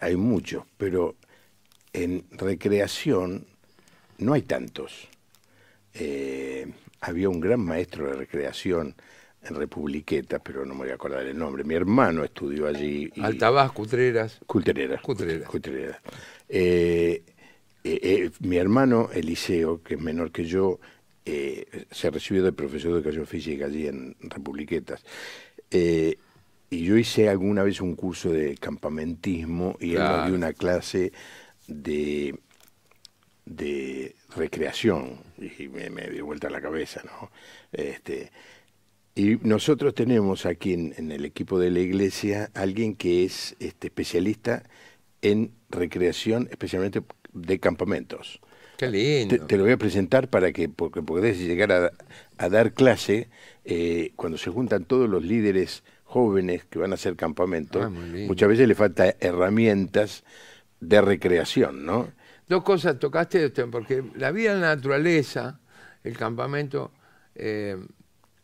hay muchos, pero en recreación no hay tantos. Eh, había un gran maestro de recreación en Republiqueta, pero no me voy a acordar el nombre. Mi hermano estudió allí. y- Altabás, Cutreras. Culterera. Culterera. Eh, eh, eh, mi hermano Eliseo, que es menor que yo, eh, se recibió de profesor de educación física allí en Republiquetas. Eh, y yo hice alguna vez un curso de campamentismo y él nos dio una clase de, de recreación y me, me dio vuelta la cabeza, ¿no? Este, y nosotros tenemos aquí en, en el equipo de la iglesia alguien que es este, especialista en recreación, especialmente de campamentos. Qué lindo. te lo voy a presentar para que porque podés llegar a, a dar clase eh, cuando se juntan todos los líderes jóvenes que van a hacer campamentos. Ah, muchas veces le falta herramientas de recreación, ¿no? Dos cosas tocaste, este, porque la vida en la naturaleza, el campamento, eh,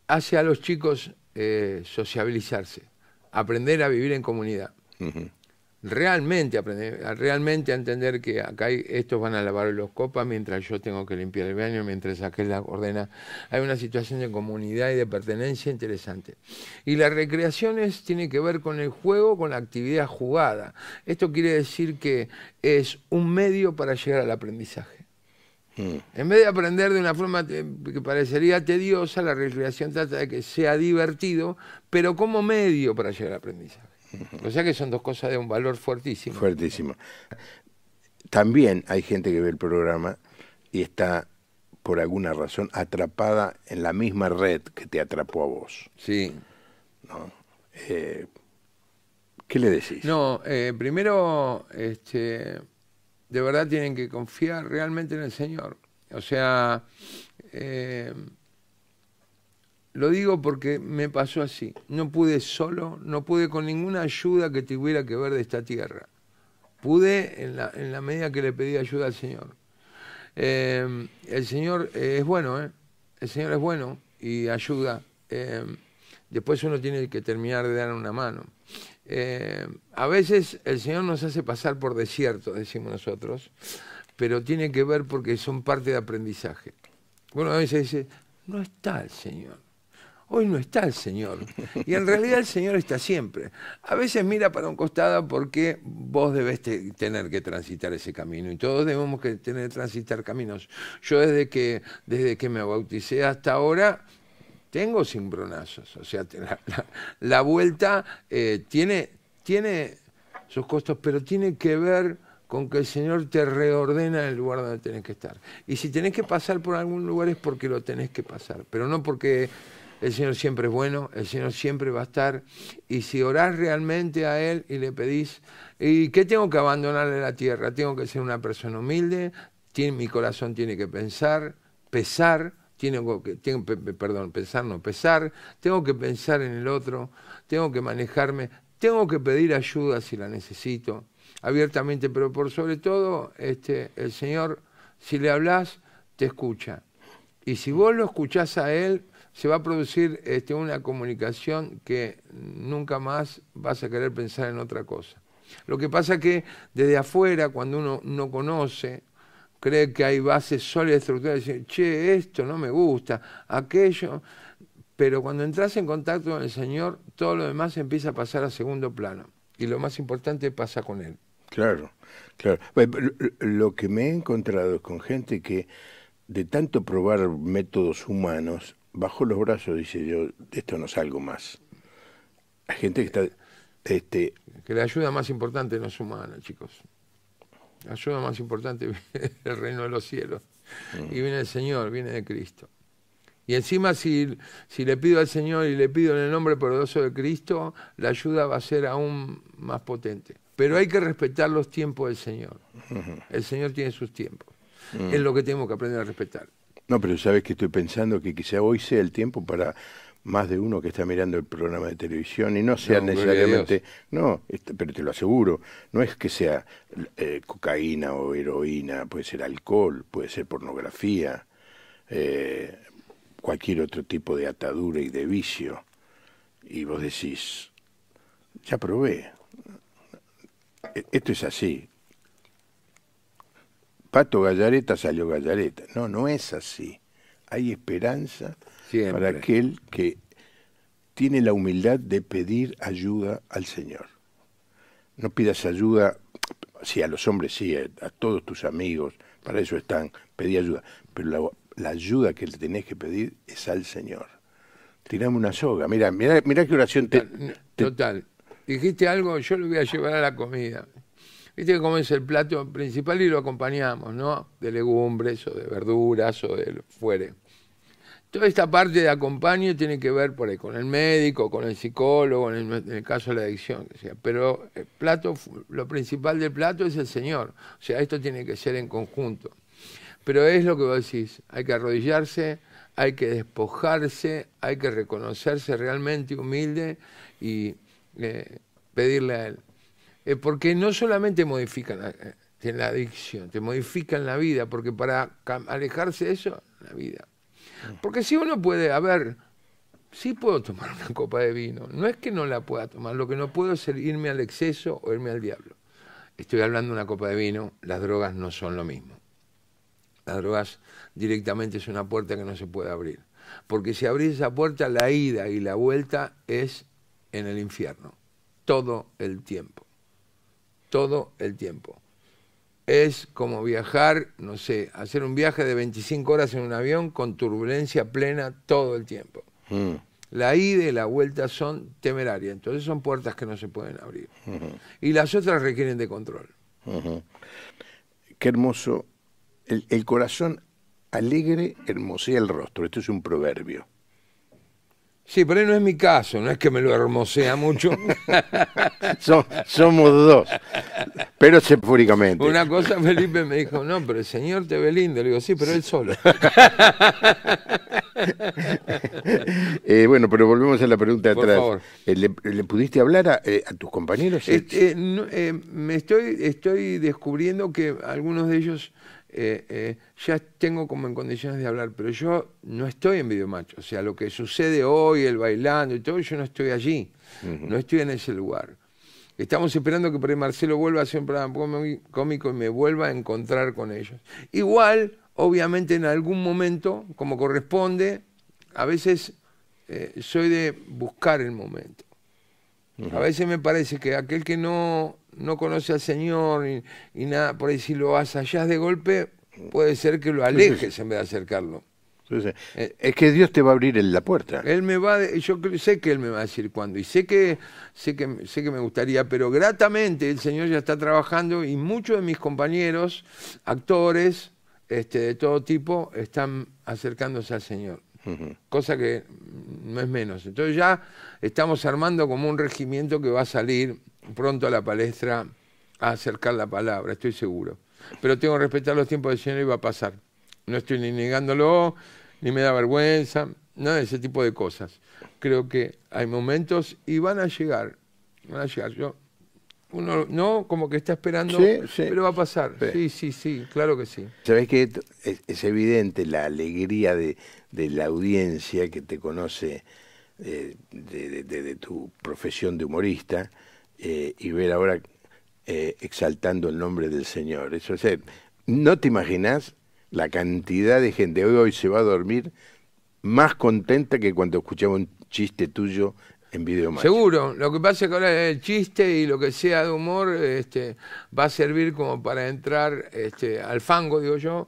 hace a los chicos eh, sociabilizarse, aprender a vivir en comunidad. Ujú. Realmente aprender, realmente a entender que acá hay- estos van a lavar los copas mientras yo tengo que limpiar el baño, mientras aquel la ordena. Hay una situación de comunidad y de pertenencia interesante. Y las recreaciones tiene que ver con el juego, con la actividad jugada. Esto quiere decir que es un medio para llegar al aprendizaje. Mm. En vez de aprender de una forma que parecería tediosa, la recreación trata de que sea divertido, pero como medio para llegar al aprendizaje. O sea que son dos cosas de un valor fuertísimo. Fuertísimo. También hay gente que ve el programa y está, por alguna razón, atrapada en la misma red que te atrapó a vos. Sí. Eh, ¿Qué le decís? No, eh, primero, este, de verdad tienen que confiar realmente en el Señor. O sea, eh, lo digo porque me pasó así. No pude solo, no pude con ninguna ayuda que tuviera que ver de esta tierra. Pude en la, medida que le pedí ayuda al Señor. Eh, el Señor es bueno, ¿eh? El Señor es bueno y ayuda. Eh, después uno tiene que terminar de dar una mano. Eh, a veces el Señor nos hace pasar por desiertos, decimos nosotros, pero tiene que ver porque son parte de aprendizaje. Bueno, a veces dice, no está el Señor. Hoy no está el Señor. Y en realidad el Señor está siempre. A veces mira para un costado porque vos debes te- tener que transitar ese camino. Y todos debemos que tener que transitar caminos. Yo desde que, desde que me bauticé hasta ahora tengo cimbronazos. O sea, la- la vuelta eh, tiene, tiene sus costos, pero tiene que ver con que el Señor te reordena el lugar donde tenés que estar. Y si tenés que pasar por algún lugar es porque lo tenés que pasar, pero no porque el Señor siempre es bueno, el Señor siempre va a estar. Y si orás realmente a Él y le pedís, ¿y qué tengo que abandonarle la tierra? Tengo que ser una persona humilde, mi corazón tiene que pensar, pesar, tengo que, perdón, pensar no, pesar, tengo que pensar en el otro, tengo que manejarme, tengo que pedir ayuda si la necesito. abiertamente, pero por sobre todo, este, el Señor, si le hablas, te escucha. Y si vos lo escuchás a Él, se va a producir este, una comunicación que nunca más vas a querer pensar en otra cosa. Lo que pasa que desde afuera, cuando uno no conoce, cree que hay bases sólidas, estructurales, dice, che, esto no me gusta, aquello, pero cuando entras en contacto con el Señor, todo lo demás empieza a pasar a segundo plano. Y lo más importante pasa con Él. Claro, claro. Lo que me he encontrado es con gente que de tanto probar métodos humanos, bajó los brazos y dice yo, esto no salgo más. Hay gente que está... Este... Que la ayuda más importante no es humana, chicos. La ayuda más importante viene del reino de los cielos. Y viene del Señor, viene de Cristo. Y encima si, si le pido al Señor y le pido en el nombre poderoso de Cristo, la ayuda va a ser aún más potente. Pero hay que respetar los tiempos del Señor. El Señor tiene sus tiempos. Es lo que tenemos que aprender a respetar. No, pero sabes que estoy pensando que quizá hoy sea el tiempo para más de uno que está mirando el programa de televisión y no sea necesariamente, no, pero te lo aseguro, no es que sea eh, cocaína o heroína, puede ser alcohol, puede ser pornografía, eh, cualquier otro tipo de atadura y de vicio. Y vos decís, ya probé, e, esto es así. Pato Gallareta salió Gallareta. No, no es así. Hay esperanza para aquel que tiene la humildad de pedir ayuda al Señor. No pidas ayuda, sí, a los hombres sí, a, todos tus amigos, para eso están, pedí ayuda. Pero la, ayuda que le tenés que pedir es al Señor. Tirame una soga. Mira, mira, mira qué oración te, Total. Dijiste algo, yo lo voy a llevar a la comida. Viste que es el plato principal y lo acompañamos, ¿no? De legumbres o de verduras o de fuere. Toda esta parte de acompaño tiene que ver por ahí con el médico, con el psicólogo, en el, caso de la adicción. sea. Pero plato, lo principal del plato es el Señor. O sea, esto tiene que ser en conjunto. Pero es lo que vos decís, hay que arrodillarse, hay que despojarse, hay que reconocerse realmente humilde y eh, pedirle a Él. Eh, porque no solamente modifican la, eh, la, adicción, te modifican la vida, porque para alejarse de eso, la vida. Porque si uno puede, a ver, sí puedo tomar una copa de vino, no es que no la pueda tomar, lo que no puedo es irme al exceso o irme al diablo. Estoy hablando de una copa de vino, las drogas no son lo mismo. Las drogas directamente es una puerta que no se puede abrir. Porque si abrís esa puerta, la ida y la vuelta es en el infierno, todo el tiempo todo el tiempo. Es como viajar, no sé, hacer un viaje de 25 horas en un avión con turbulencia plena todo el tiempo. Mm. La ida y la vuelta son temerarias, entonces son puertas que no se pueden abrir. Y las otras requieren de control. Qué hermoso. El, el corazón alegre hermosea el rostro. Esto es un proverbio. Sí, pero no es mi caso, no es que me lo hermosea mucho. somos dos, pero sepúricamente. Una cosa Felipe me dijo, no, pero el Señor te ve lindo. Le digo, sí, pero él solo. Eh, bueno, pero volvemos a la pregunta de atrás. Eh, ¿Le, pudiste hablar a, eh, tus compañeros? Este, me estoy, estoy descubriendo que algunos de ellos eh, eh, ya tengo como en condiciones de hablar, pero yo no estoy en Videomacho. O sea, lo que sucede hoy, el bailando y todo, yo no estoy allí, no estoy en ese lugar. Estamos esperando que por ahí Marcelo vuelva a hacer un programa cómico y me vuelva a encontrar con ellos. Igual, obviamente, en algún momento, como corresponde, a veces eh, soy de buscar el momento. A veces me parece que aquel que no, no conoce al Señor y, nada, por ahí si lo allá de golpe, puede ser que lo alejes en vez de acercarlo. Eh, es que Dios te va a abrir la puerta. Él me va, yo sé que él me va a decir cuándo y sé que sé que sé que me gustaría, pero gratamente el Señor ya está trabajando y muchos de mis compañeros, actores, este, de todo tipo, están acercándose al Señor cosa que no es menos. Entonces ya estamos armando como un regimiento que va a salir pronto a la palestra a acercar la palabra, estoy seguro. Pero tengo que respetar los tiempos del Señor y va a pasar. No estoy ni negándolo, ni me da vergüenza, nada de ese tipo de cosas. Creo que hay momentos y van a llegar, van a llegar. Yo uno no como que está esperando, Sí, sí. pero va a pasar. Sí. Sí, sí, sí, claro que sí. Sabés que es, es evidente la alegría de, de la audiencia que te conoce eh, de, de- de- de tu profesión de humorista eh, y ver ahora eh, exaltando el nombre del Señor. Eso es, no te imaginas la cantidad de gente hoy, hoy se va a dormir más contenta que cuando escuchaba un chiste tuyo en video. Seguro, lo que pasa es que ahora el chiste y lo que sea de humor este, va a servir como para entrar este, al fango, digo yo,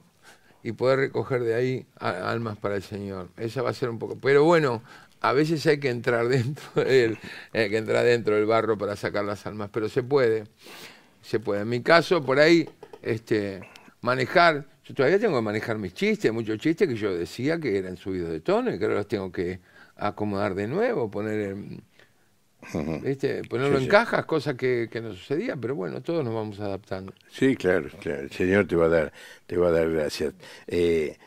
y poder recoger de ahí almas para el Señor. Esa va a ser un poco. Pero bueno, a veces hay que entrar dentro del, hay que entrar dentro del barro para sacar las almas, pero se puede, se puede. En mi caso, por ahí, este, manejar, yo todavía tengo que manejar mis chistes, muchos chistes que yo decía que eran subidos de tono y que ahora los tengo que acomodar de nuevo, poner en, ¿viste? ponerlo Sí, en sí. cajas, cosa que, que no sucedía, pero bueno, todos nos vamos adaptando. Sí, claro, claro. El Señor te va a dar, te va a dar gracias. Eh,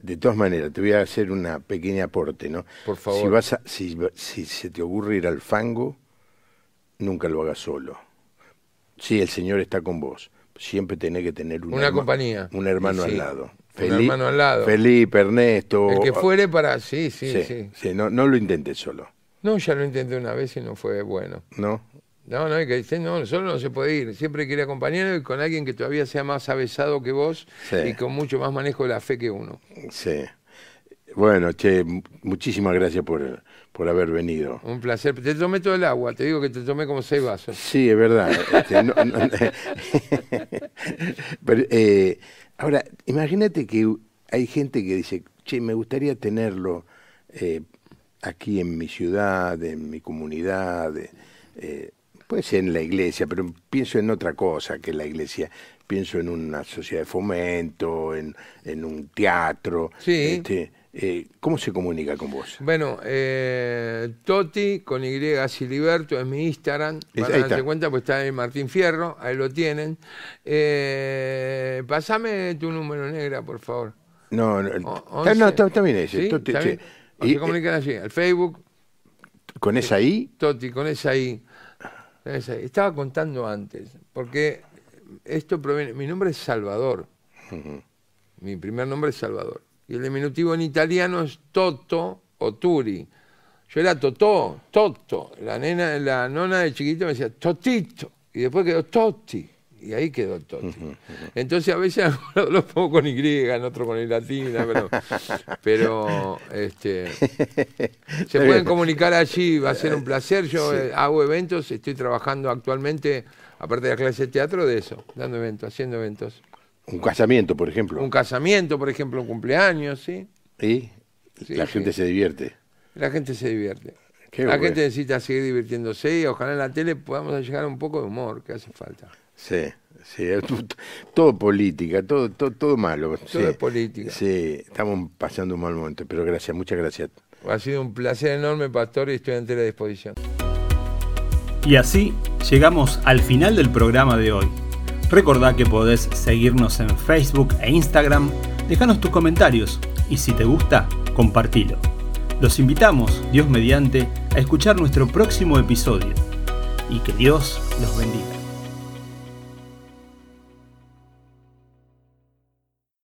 de todas maneras, te voy a hacer una pequeña aporte, ¿no? Por favor. Si, vas a- si, si se te ocurre ir al fango, nunca lo hagas solo. Sí, el Señor está con vos. Siempre tenés que tener un Una compañía. un hermano Sí, al lado. un hermano al lado. Felipe, Ernesto. El que fuere para... Sí, sí, Sí, sí. sí, no, no lo intentes solo, No, ya lo intenté una vez y no fue bueno. ¿no? No, no, hay que decir, no, solo no se puede ir. Siempre hay que ir acompañado y con alguien que todavía sea más avesado que vos Sí. y con mucho más manejo de la fe que uno. Sí. Bueno, che, mu- muchísimas gracias por, por haber venido. Un placer. Te tomé todo el agua, te digo que te tomé como seis vasos. Sí, es verdad. Este, no- no- Pero, eh, ahora, imagínate que hay gente que dice, che, me gustaría tenerlo eh, aquí en mi ciudad, en mi comunidad, eh, puede ser en la iglesia, pero pienso en otra cosa que la iglesia. Pienso en una sociedad de fomento, en, en un teatro. Sí. Este, eh, ¿Cómo se comunica con vos? Bueno, eh, Toti con Y Siliberto es mi Instagram. Es- Para darse cuenta, pues está en Martín Fierro, ahí lo tienen. Eh, pasame tu número negra, por favor. No, no, O- está, no, está, está bien ese. ¿Sí? Toti, ¿Está che. bien? O Y, se comunican allí, al Facebook, eh, ¿Con esa I? Toti, con esa I. Estaba contando antes, porque esto proviene. Mi nombre es Salvador. Mi primer nombre es Salvador. Y el diminutivo en italiano es Toto o Turi. Yo era Totó, Toto. La nena, la nona de chiquito me decía Totito. Y después quedó Totti. Y ahí quedó Totti. Entonces a veces los pongo con Y, en otro con I latina, pero, pero este, se pueden comunicar allí, va a ser un placer. Yo eh, hago eventos, estoy trabajando actualmente, aparte de la clase de teatro, de eso, dando eventos, haciendo eventos. Un casamiento, por ejemplo. Un casamiento, por ejemplo, un cumpleaños, ¿sí? Y Sí, la sí. gente se divierte. La gente se divierte. Qué la bueno. gente necesita seguir divirtiéndose y ojalá en la tele podamos llegar a un poco de humor, que hace falta. Sí, sí. Todo política, todo, todo, todo malo. sí. es política. Sí, estamos pasando un mal momento, pero gracias, muchas gracias. Ha sido un placer enorme, Pastor, y estoy a entera disposición. Y así llegamos al final del programa de hoy. Recordá que podés seguirnos en Facebook e Instagram, dejanos tus comentarios y si te gusta, compartilo. Los invitamos, Dios mediante, a escuchar nuestro próximo episodio y que Dios los bendiga.